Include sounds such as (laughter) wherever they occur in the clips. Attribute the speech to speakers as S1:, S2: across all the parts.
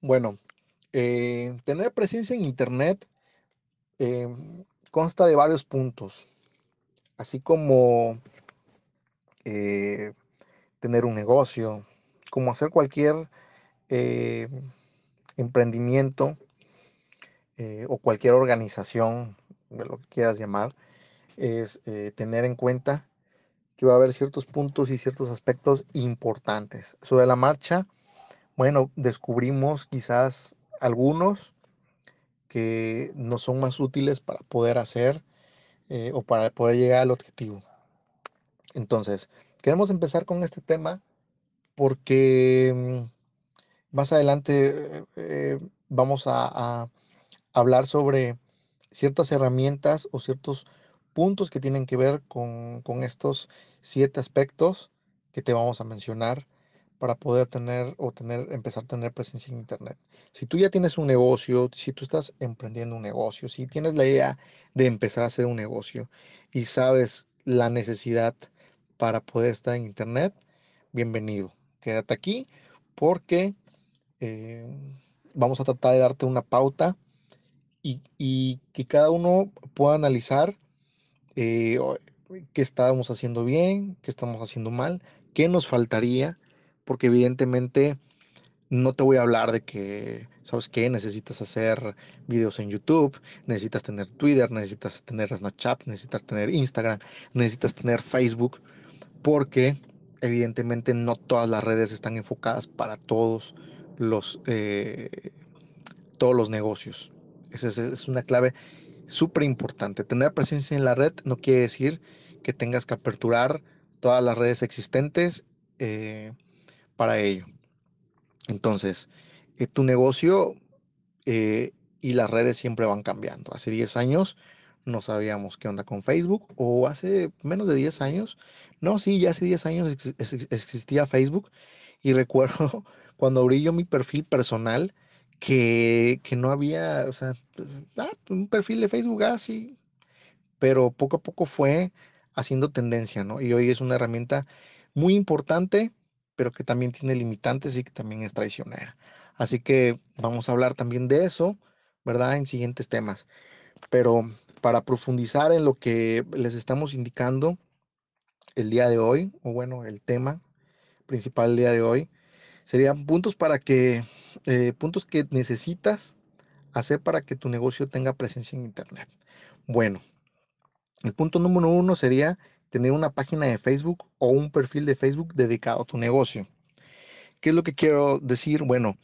S1: Bueno, eh, tener presencia en Internet em, consta de varios puntos, así como eh, tener un negocio, como hacer cualquier eh, emprendimiento o cualquier organización, de lo que quieras llamar, es tener en cuenta que va a haber ciertos puntos y ciertos aspectos importantes. Sobre la marcha, bueno, descubrimos quizás algunos que nos son más útiles para poder hacer eh, o para poder llegar al objetivo. Entonces, queremos empezar con este tema porque mm, más adelante eh, vamos a, hablar sobre ciertas herramientas o ciertos puntos que tienen que ver con estos siete aspectos que te vamos a mencionar para poder tener o tener, empezar a tener presencia en Internet. Si tú ya tienes un negocio, si tú estás emprendiendo un negocio, si tienes la idea de empezar a hacer un negocio y sabes la necesidad para poder estar en Internet, bienvenido. Quédate aquí porque eh, vamos a tratar de darte una pauta y, que cada uno pueda analizar eh, qué estábamos haciendo bien, qué estamos haciendo mal, qué nos faltaría porque evidentemente no te voy a hablar de que, ¿sabes qué? Necesitas hacer videos en YouTube, necesitas tener Twitter, necesitas tener Snapchat, necesitas tener Instagram, necesitas tener Facebook, porque evidentemente no todas las redes están enfocadas para todos los, eh, todos los negocios. Esa es, una clave súper importante. Tener presencia en la red no quiere decir que tengas que aperturar todas las redes existentes. Eh, para ello. Entonces, eh, tu negocio eh, y las redes siempre van cambiando. Hace 10 años no sabíamos qué onda con Facebook o hace menos de 10 años. No, sí, ya hace 10 años existía Facebook y (laughs) recuerdo cuando abrí yo mi perfil personal que, no había, o sea, ah, un perfil de Facebook así, ah, pero poco a poco fue haciendo tendencia, ¿no? Y hoy es una herramienta muy importante pero que también tiene limitantes y que también es traicionera. Así que vamos a hablar también de eso, ¿verdad? En siguientes temas. Pero para profundizar en lo que les estamos indicando el día de hoy, o bueno, el tema principal del día de hoy, serían puntos para que, eh, puntos que necesitas hacer para que tu negocio tenga presencia en Internet. Bueno, el punto número uno sería tener una página de Facebook o un perfil de Facebook dedicado a tu negocio. ¿Qué es lo que quiero decir? Bueno,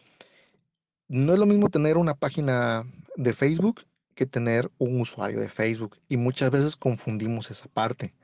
S1: no es lo mismo tener una página de Facebook que tener un usuario de Facebook y muchas veces confundimos esa parte.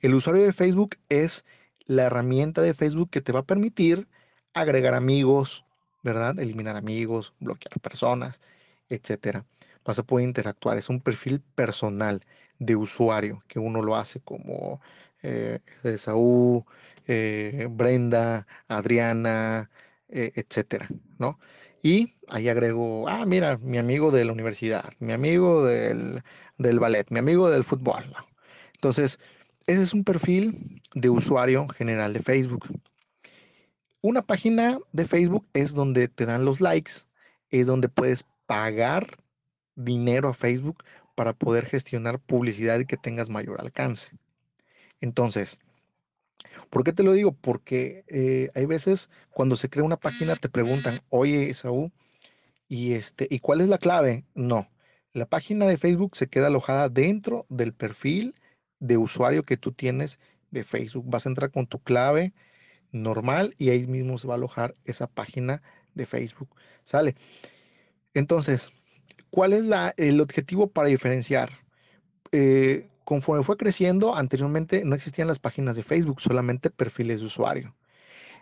S1: El usuario de Facebook es la herramienta de Facebook que te va a permitir agregar amigos, ¿verdad? Eliminar amigos, bloquear personas, etcétera vas a poder interactuar. Es un perfil personal de usuario que uno lo hace como eh, Saúl, eh, Brenda, Adriana, eh, etcétera, ¿no? Y ahí agrego, ah, mira, mi amigo de la universidad, mi amigo del, del ballet, mi amigo del fútbol. Entonces, ese es un perfil de usuario general de Facebook. Una página de Facebook es donde te dan los likes, es donde puedes pagar dinero a Facebook para poder gestionar publicidad y que tengas mayor alcance. Entonces, ¿por qué te lo digo? Porque eh, hay veces cuando se crea una página te preguntan, oye, Saúl, ¿y, este, ¿y cuál es la clave? No, la página de Facebook se queda alojada dentro del perfil de usuario que tú tienes de Facebook. Vas a entrar con tu clave normal y ahí mismo se va a alojar esa página de Facebook. ¿Sale? Entonces, ¿Cuál es el objetivo para diferenciar? Eh, conforme fue creciendo, anteriormente no existían las páginas de Facebook, solamente perfiles de usuario.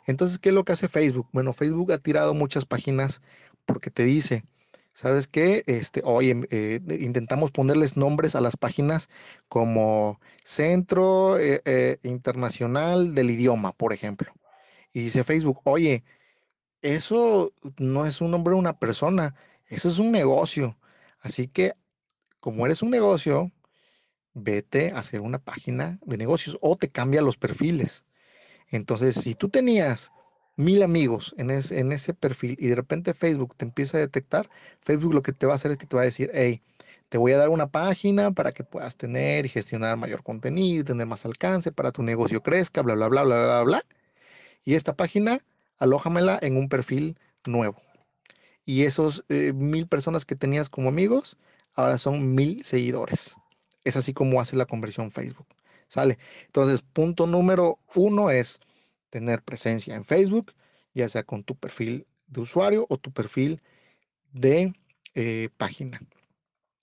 S1: Entonces, ¿qué es lo que hace Facebook? Bueno, Facebook ha tirado muchas páginas porque te dice, ¿sabes qué? Este, oye, eh, intentamos ponerles nombres a las páginas como Centro eh, Internacional del Idioma, por ejemplo. Y dice Facebook, oye, eso no es un nombre de una persona, eso es un negocio. Así que, como eres un negocio, vete a hacer una página de negocios o te cambia los perfiles. Entonces, si tú tenías mil amigos en, ese perfil y de repente Facebook te empieza a detectar, Facebook lo que te va a hacer es que te va a decir, hey, te voy a dar una página para que puedas tener y gestionar mayor contenido, tener más alcance para tu negocio crezca, bla, bla, bla, bla, bla, bla. Y esta página, alójamela en un perfil nuevo. Y esos eh, mil personas que tenías como amigos, ahora son mil seguidores. Es así como hace la conversión Facebook. ¿Sale? Entonces, punto número uno es tener presencia en Facebook, ya sea con tu perfil de usuario o tu perfil de eh, página.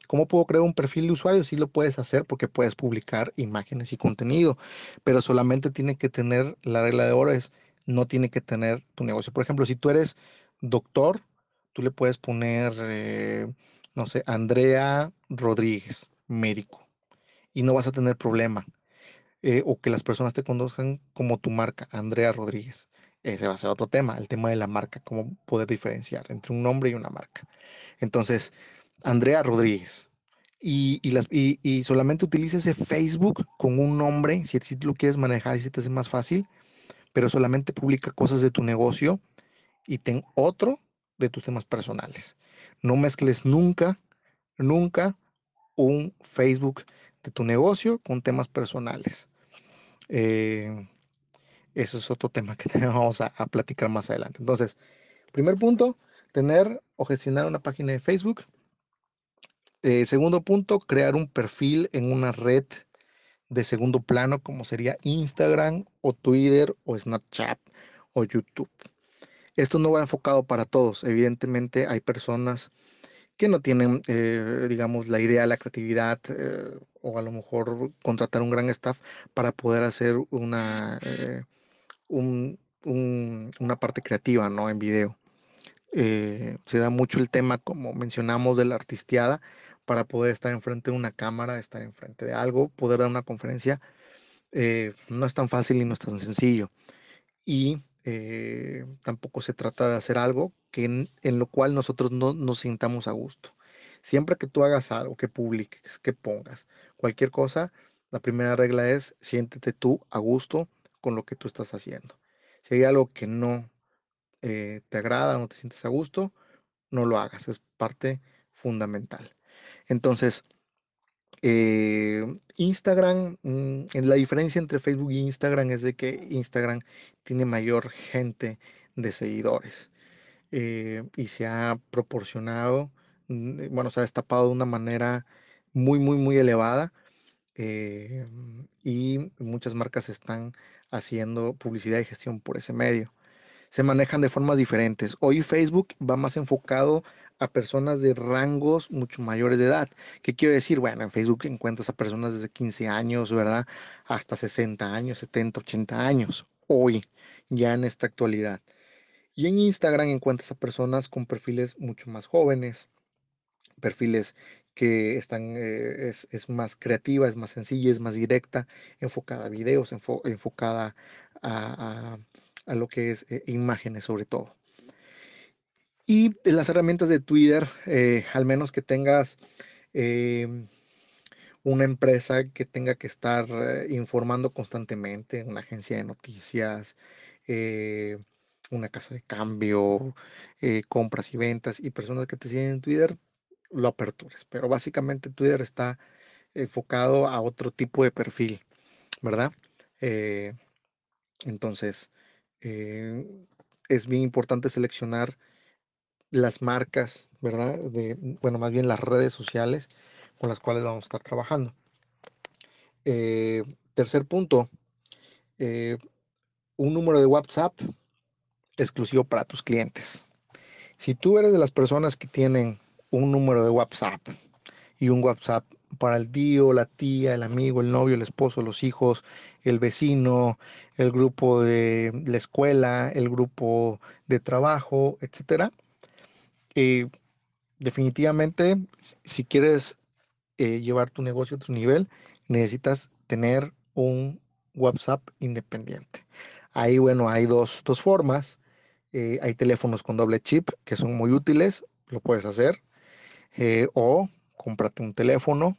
S1: ¿Cómo puedo crear un perfil de usuario? Sí lo puedes hacer porque puedes publicar imágenes y contenido, pero solamente tiene que tener, la regla de oro es, no tiene que tener tu negocio. Por ejemplo, si tú eres doctor, tú le puedes poner, eh, no sé, Andrea Rodríguez, médico, y no vas a tener problema. Eh, o que las personas te conozcan como tu marca, Andrea Rodríguez. Ese va a ser otro tema, el tema de la marca, cómo poder diferenciar entre un nombre y una marca. Entonces, Andrea Rodríguez. Y, las, y, solamente utiliza ese Facebook con un nombre, si, si lo quieres manejar y si te hace más fácil, pero solamente publica cosas de tu negocio y ten otro de tus temas personales. No mezcles nunca, nunca un Facebook de tu negocio con temas personales. Eh, eso es otro tema que (laughs) vamos a, platicar más adelante. Entonces, primer punto, tener o gestionar una página de Facebook. Eh, segundo punto, crear un perfil en una red de segundo plano como sería Instagram o Twitter o Snapchat o YouTube. Esto no va enfocado para todos. Evidentemente hay personas que no tienen, eh, digamos, la idea, la creatividad eh, o a lo mejor contratar un gran staff para poder hacer una, eh, una parte creativa, ¿no? En video. se da mucho el tema, como mencionamos, de la artisteada para poder estar enfrente de una cámara, estar enfrente de algo, poder dar una conferencia. no es tan fácil y no es tan sencillo. Y eh, tampoco se trata de hacer algo que en, lo cual nosotros no nos sintamos a gusto. Siempre que tú hagas algo, que publiques, que pongas cualquier cosa, la primera regla es siéntete tú a gusto con lo que tú estás haciendo. Si hay algo que no eh, te agrada, no te sientes a gusto, no lo hagas. Es parte fundamental. Entonces, eh, Instagram, mm, la diferencia entre Facebook e Instagram es de que Instagram tiene mayor gente de seguidores eh, y se ha proporcionado, mm, bueno, se ha destapado de una manera muy, muy, muy elevada eh, y muchas marcas están haciendo publicidad y gestión por ese medio se manejan de formas diferentes. Hoy Facebook va más enfocado a personas de rangos mucho mayores de edad. ¿Qué quiero decir? Bueno, en Facebook encuentras a personas desde 15 años, ¿verdad? Hasta 60 años, 70, 80 años. Hoy, ya en esta actualidad. Y en Instagram encuentras a personas con perfiles mucho más jóvenes, perfiles que están, eh, es, más creativa, es más sencilla, es más directa, enfocada a videos, enfocada a lo que es eh, imágenes sobre todo. Y las herramientas de Twitter, eh, al menos que tengas em, una empresa que tenga que estar eh, informando constantemente, una agencia de noticias, una casa de cambio, compras y ventas y personas que te siguen en Twitter, lo apertures. Pero básicamente Twitter está enfocado a otro tipo de perfil, ¿verdad? entonces, eh, es bien importante seleccionar las marcas, ¿verdad? Bueno, más bien las redes sociales con las cuales vamos a estar trabajando. Eh, tercer punto, eh, un número de WhatsApp exclusivo para tus clientes. Si tú eres de las personas que tienen un número de WhatsApp y un WhatsApp para el tío, la tía, el amigo, el novio, el esposo, los hijos, el vecino, el grupo de la escuela, el grupo de trabajo, etcétera. Eh, definitivamente, si quieres eh, llevar tu negocio a otro nivel, necesitas tener un WhatsApp independiente. Ahí, bueno, hay dos, formas. Eh, hay teléfonos con doble chip que son muy útiles, lo puedes hacer. o cómprate un teléfono,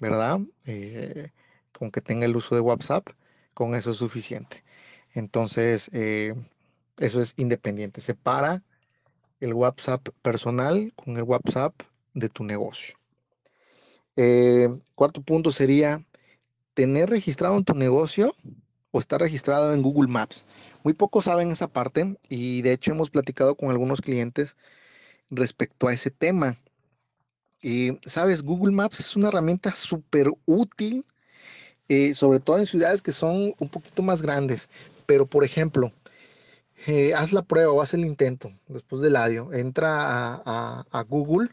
S1: ¿verdad? Eh, con que tenga el uso de WhatsApp, con eso es suficiente. Entonces, eh, Eso es independiente. Separa el WhatsApp personal con el WhatsApp de tu negocio. Eh, cuarto punto sería tener registrado en tu negocio o estar registrado en Google Maps. Muy pocos saben esa parte y de hecho hemos platicado con algunos clientes respecto a ese tema. Y sabes, Google Maps es una herramienta súper útil, eh, sobre todo en ciudades que son un poquito más grandes. Pero por ejemplo, eh, haz la prueba o haz el intento después del audio. Entra a, Google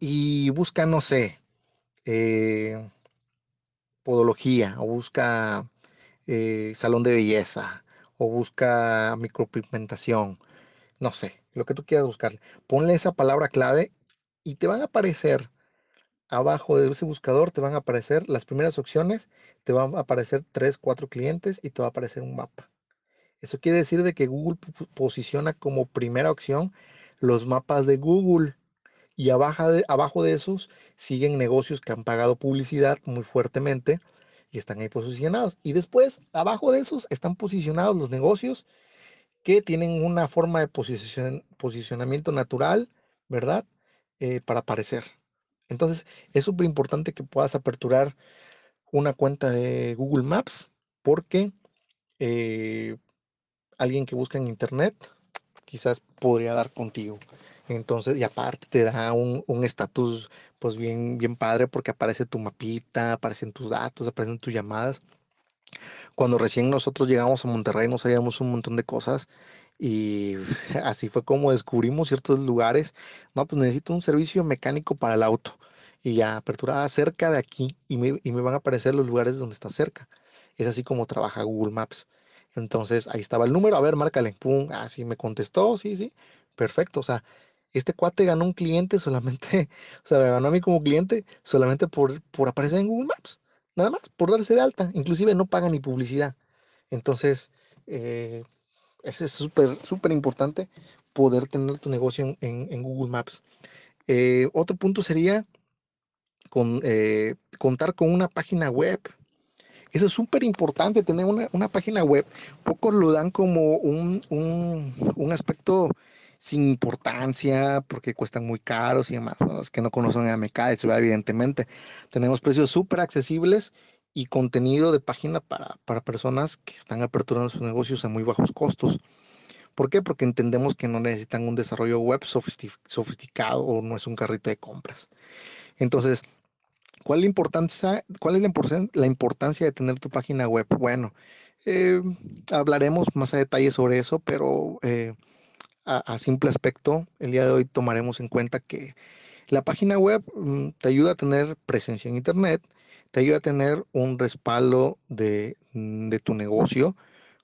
S1: y busca, no sé, eh, podología o busca eh, salón de belleza o busca micropigmentación. No sé, lo que tú quieras buscar. Ponle esa palabra clave y te van a aparecer abajo de ese buscador, te van a aparecer las primeras opciones, te van a aparecer tres, cuatro clientes y te va a aparecer un mapa. Eso quiere decir de que Google posiciona como primera opción los mapas de Google y abajo de, abajo de esos siguen negocios que han pagado publicidad muy fuertemente y están ahí posicionados. Y después, abajo de esos están posicionados los negocios que tienen una forma de posicionamiento natural, ¿verdad? Eh, para aparecer. Entonces, es súper importante que puedas aperturar una cuenta de Google Maps porque eh, alguien que busca en internet, quizás podría dar contigo. Entonces, y aparte te da un estatus pues bien, bien padre porque aparece tu mapita, aparecen tus datos, aparecen tus llamadas. Cuando recién nosotros llegamos a Monterrey no sabíamos un montón de cosas y (laughs) así fue como descubrimos ciertos lugares. No, pues necesito un servicio mecánico para el auto y ya apertura cerca de aquí y me, y me van a aparecer los lugares donde está cerca. Es así como trabaja Google Maps. Entonces ahí estaba el número, a ver, márcale, pum, así ah, me contestó, sí, sí, perfecto. O sea, este cuate ganó un cliente solamente, (laughs) o sea, me ganó a mí como cliente solamente por, por aparecer en Google Maps, nada más, por darse de alta. Inclusive no paga ni publicidad. Entonces, eh, es súper, súper importante poder tener tu negocio en, Google Maps. Eh, otro punto sería con, eh, contar con una página web. Eso es súper importante, tener una, página web. Pocos lo dan como un, un, aspecto sin importancia porque cuestan muy caros y demás. Bueno, que no conocen a MK, evidentemente. Tenemos precios súper accesibles y contenido de página para, para personas que están aperturando sus negocios a muy bajos costos. ¿Por qué? Porque entendemos que no necesitan un desarrollo web sofisticado o no es un carrito de compras. Entonces, ¿Cuál es la importancia, de tener tu página web? Bueno, eh, hablaremos más a detalle sobre eso, pero eh, a, simple aspecto, el día de hoy tomaremos en cuenta que la página web mm, te ayuda a tener presencia en Internet, te ayuda a tener un respaldo de, mm, tu negocio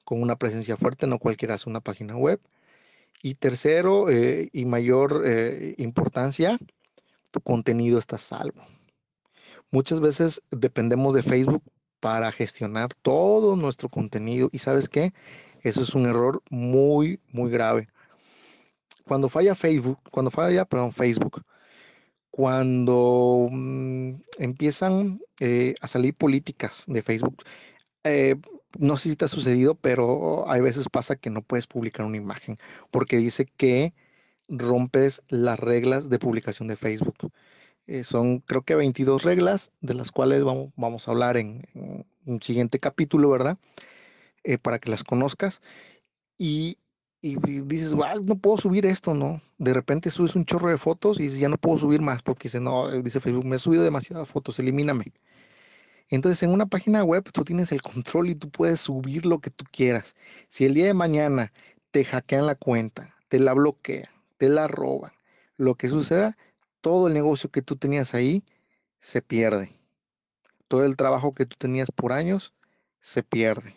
S1: con una presencia fuerte, no cualquiera hace una página web. Y tercero eh, y mayor importancia, tu contenido está salvo. Muchas veces dependemos de Facebook para gestionar todo nuestro contenido y sabes qué, eso es un error muy, muy grave. Cuando falla Facebook, cuando falla, perdón, Facebook, cuando mm, empiezan eh, a salir políticas de Facebook, eh, no sé si te ha sucedido, pero hay veces pasa que no puedes publicar una imagen porque dice que rompes las reglas de publicación de Facebook. Eh, son creo que 22 reglas, de las cuales vamos, vamos a hablar en, un siguiente capítulo, ¿verdad? Eh, para que las conozcas. Y, y dices, no puedo subir esto, ¿no? De repente subes un chorro de fotos y dices, ya no puedo subir más porque dice, no, eh, dice Facebook, me he subido demasiadas fotos, elimíname. Entonces, en una página web tú tienes el control y tú puedes subir lo que tú quieras. Si el día de mañana te hackean la cuenta, te la bloquean, te la roban, lo que suceda, todo el negocio que tú tenías ahí se pierde. Todo el trabajo que tú tenías por años se pierde.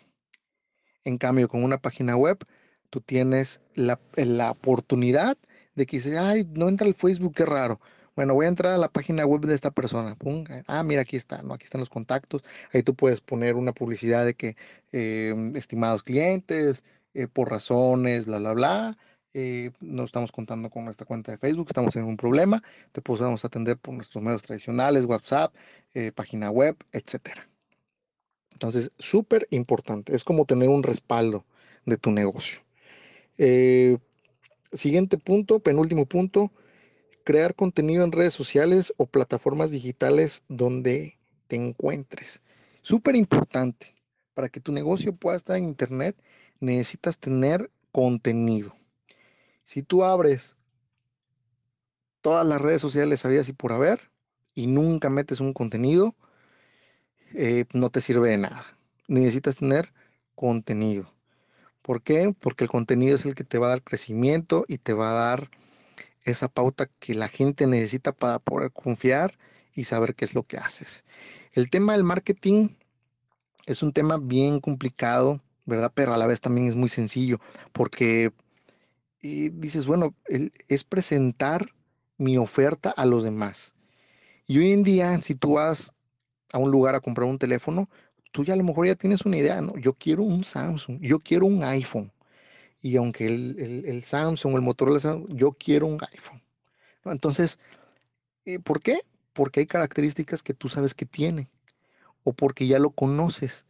S1: En cambio, con una página web, tú tienes la, la oportunidad de que dices, ay, no entra el Facebook, qué raro. Bueno, voy a entrar a la página web de esta persona. ah, mira, aquí está, ¿no? Aquí están los contactos. Ahí tú puedes poner una publicidad de que, em, estimados clientes, eh, por razones, bla, bla, bla. Eh, no estamos contando con nuestra cuenta de Facebook, estamos en un problema, te podemos atender por nuestros medios tradicionales, WhatsApp, eh, página web, etcétera. Entonces, súper importante, es como tener un respaldo de tu negocio. Eh, siguiente punto, penúltimo punto, crear contenido en redes sociales o plataformas digitales donde te encuentres. Súper importante. Para que tu negocio pueda estar en Internet, necesitas tener contenido. Si tú abres todas las redes sociales sabidas y por haber y nunca metes un contenido, eh, no te sirve de nada. Necesitas tener contenido. ¿Por qué? Porque el contenido es el que te va a dar crecimiento y te va a dar esa pauta que la gente necesita para poder confiar y saber qué es lo que haces. El tema del marketing es un tema bien complicado, ¿verdad? Pero a la vez también es muy sencillo, porque y dices, bueno, es presentar mi oferta a los demás. Y hoy en día, si tú vas a un lugar a comprar un teléfono, tú ya a lo mejor ya tienes una idea, ¿no? Yo quiero un Samsung, yo quiero un iPhone. Y aunque el, el, Samsung o el Motorola, yo quiero un iPhone. Entonces, eh, ¿por qué? Porque hay características que tú sabes que tiene o porque ya lo conoces.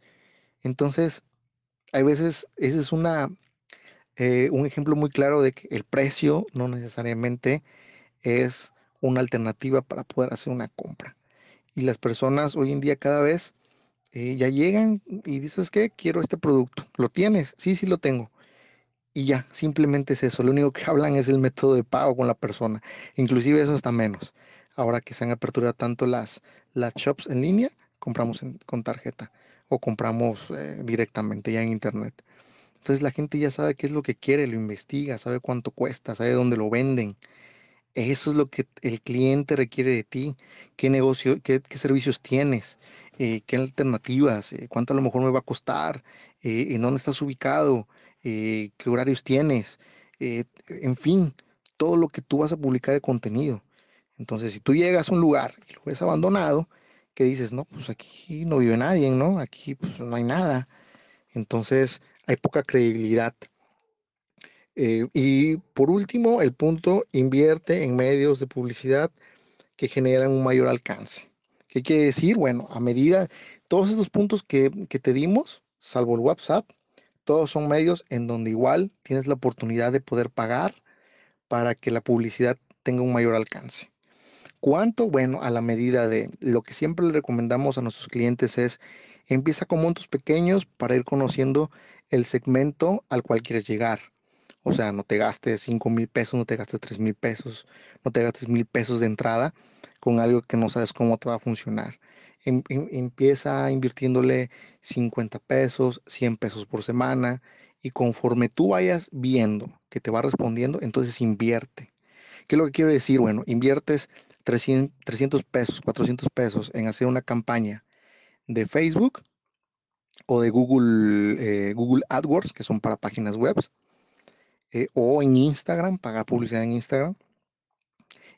S1: Entonces, hay veces, ese es una, eh, un ejemplo muy claro de que el precio no necesariamente es una alternativa para poder hacer una compra. Y las personas hoy en día cada vez eh, ya llegan y dices que quiero este producto. ¿Lo tienes? Sí, sí lo tengo. Y ya, simplemente es eso. Lo único que (laughs) hablan es el método de pago con la persona. Inclusive eso está menos. Ahora que se han aperturado tanto las, las shops en línea, compramos con tarjeta o compramos eh, directamente ya en internet. Entonces la gente ya sabe qué es lo que quiere, lo investiga, sabe cuánto cuesta, sabe dónde lo venden. Eso es lo que el cliente requiere de ti, qué negocio, qué, servicios tienes, eh, qué alternativas, eh, cuánto a lo mejor me va a costar, eh, en dónde estás ubicado, qué horarios tienes, en fin, todo lo que tú vas a publicar de contenido. Entonces, si tú llegas a un lugar y lo ves abandonado, que dices, no, pues aquí no vive nadie, ¿no? Aquí pues, no hay nada. Entonces, hay poca credibilidad. Eh, y por último, el punto, invierte en medios de publicidad que generan un mayor alcance. ¿Qué quiere decir? Bueno, a medida, todos estos puntos que, que te dimos, salvo el WhatsApp, todos son medios en donde igual tienes la oportunidad de poder pagar para que la publicidad tenga un mayor alcance. ¿Cuánto? Bueno, a la medida de lo que siempre le recomendamos a nuestros clientes es empieza con montos pequeños para ir conociendo el segmento al cual quieres llegar. O sea, no te gastes 5 mil pesos, no te gastes 3 mil pesos, no te gastes mil pesos de entrada con algo que no sabes cómo te va a funcionar. Em, em, empieza invirtiéndole 50 pesos, 100 pesos por semana y conforme tú vayas viendo que te va respondiendo, entonces invierte. ¿Qué es lo que quiero decir? Bueno, inviertes 300, 300 pesos, 400 pesos en hacer una campaña de Facebook o de Google, eh, Google AdWords, que son para páginas web, eh, o en Instagram, pagar publicidad en Instagram.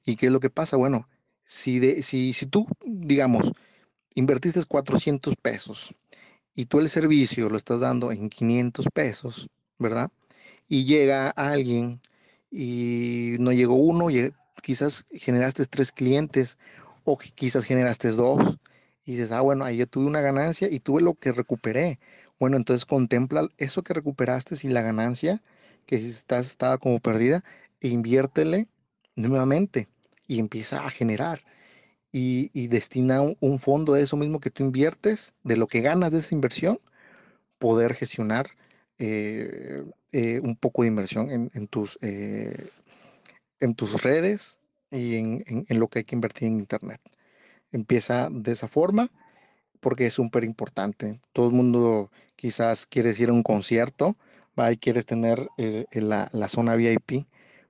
S1: ¿Y qué es lo que pasa? Bueno, si, de, si, si tú, digamos, invertiste 400 pesos y tú el servicio lo estás dando en 500 pesos, ¿verdad? Y llega alguien y no llegó uno, quizás generaste tres clientes o quizás generaste dos y dices, ah, bueno, ahí yo tuve una ganancia y tuve lo que recuperé. Bueno, entonces contempla eso que recuperaste y la ganancia, que si estás, estaba como perdida, e inviértele nuevamente y empieza a generar. Y, destina un, fondo de eso mismo que tú inviertes, de lo que ganas de esa inversión, poder gestionar eh, eh, un poco de inversión en, tus, eh, en tus redes y en, en lo que hay que invertir en Internet. Empieza de esa forma porque es súper importante. Todo el mundo quizás quiere ir a un concierto, va y quieres tener eh, la, zona VIP,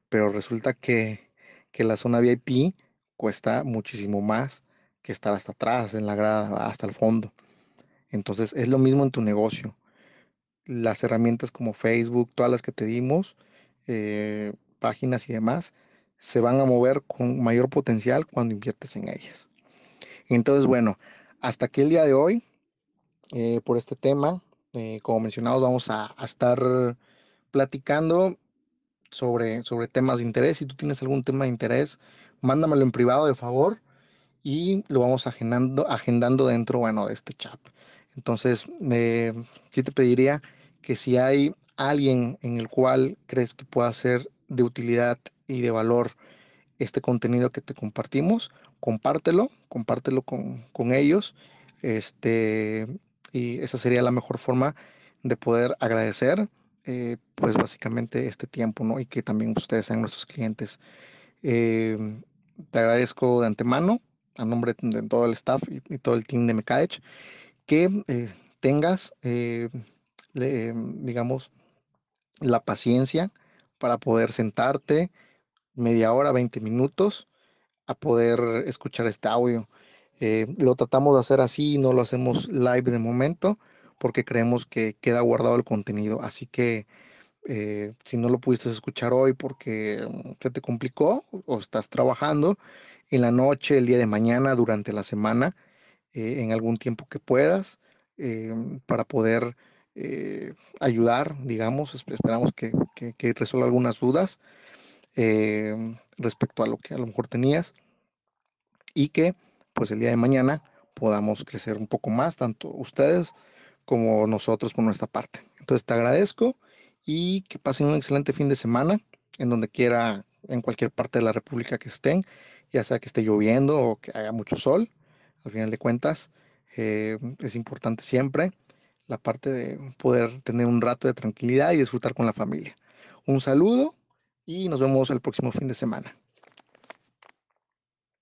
S1: pero resulta que, que, la zona VIP cuesta muchísimo más que estar hasta atrás, en la grada, hasta el fondo. Entonces es lo mismo en tu negocio. Las herramientas como Facebook, todas las que te dimos, eh, páginas y demás, se van a mover con mayor potencial cuando inviertes en ellas. Entonces, bueno, hasta aquí el día de hoy eh, por este tema. Eh, como mencionamos, vamos a, estar platicando sobre, sobre temas de interés. Si tú tienes algún tema de interés, mándamelo en privado de favor y lo vamos agendando, agendando dentro, bueno, de este chat. Entonces, eh, sí te pediría que si hay alguien en el cual crees que pueda ser de utilidad y de valor este contenido que te compartimos, compártelo, compártelo con, con ellos. Este, y esa sería la mejor forma de poder agradecer, eh, pues básicamente este tiempo, ¿no? Y que también ustedes sean nuestros clientes. Eh, te agradezco de antemano, a nombre de todo el staff y, todo el team de Mecadech, que eh, tengas, digamos, la paciencia para poder sentarte media hora, 20 minutos a poder escuchar este audio. Eh, lo tratamos de hacer así, no lo hacemos live de momento porque creemos que queda guardado el contenido. Así que eh, si no lo pudiste escuchar hoy porque mm, se te complicó o estás trabajando en la noche, el día de mañana, durante la semana, eh, en algún tiempo que puedas, para poder ayudar, digamos, esperamos que resuelva algunas dudas respecto a lo que a lo mejor tenías y que pues el día de mañana podamos crecer un poco más, tanto ustedes como nosotros por nuestra parte. Entonces te agradezco y que pasen un excelente fin de semana en donde quiera, en cualquier parte de la República que estén, ya sea que esté lloviendo o que haga mucho sol. Al final de cuentas, eh, es importante siempre la parte de poder tener un rato de tranquilidad y disfrutar con la familia. Un saludo y nos vemos el próximo fin de semana.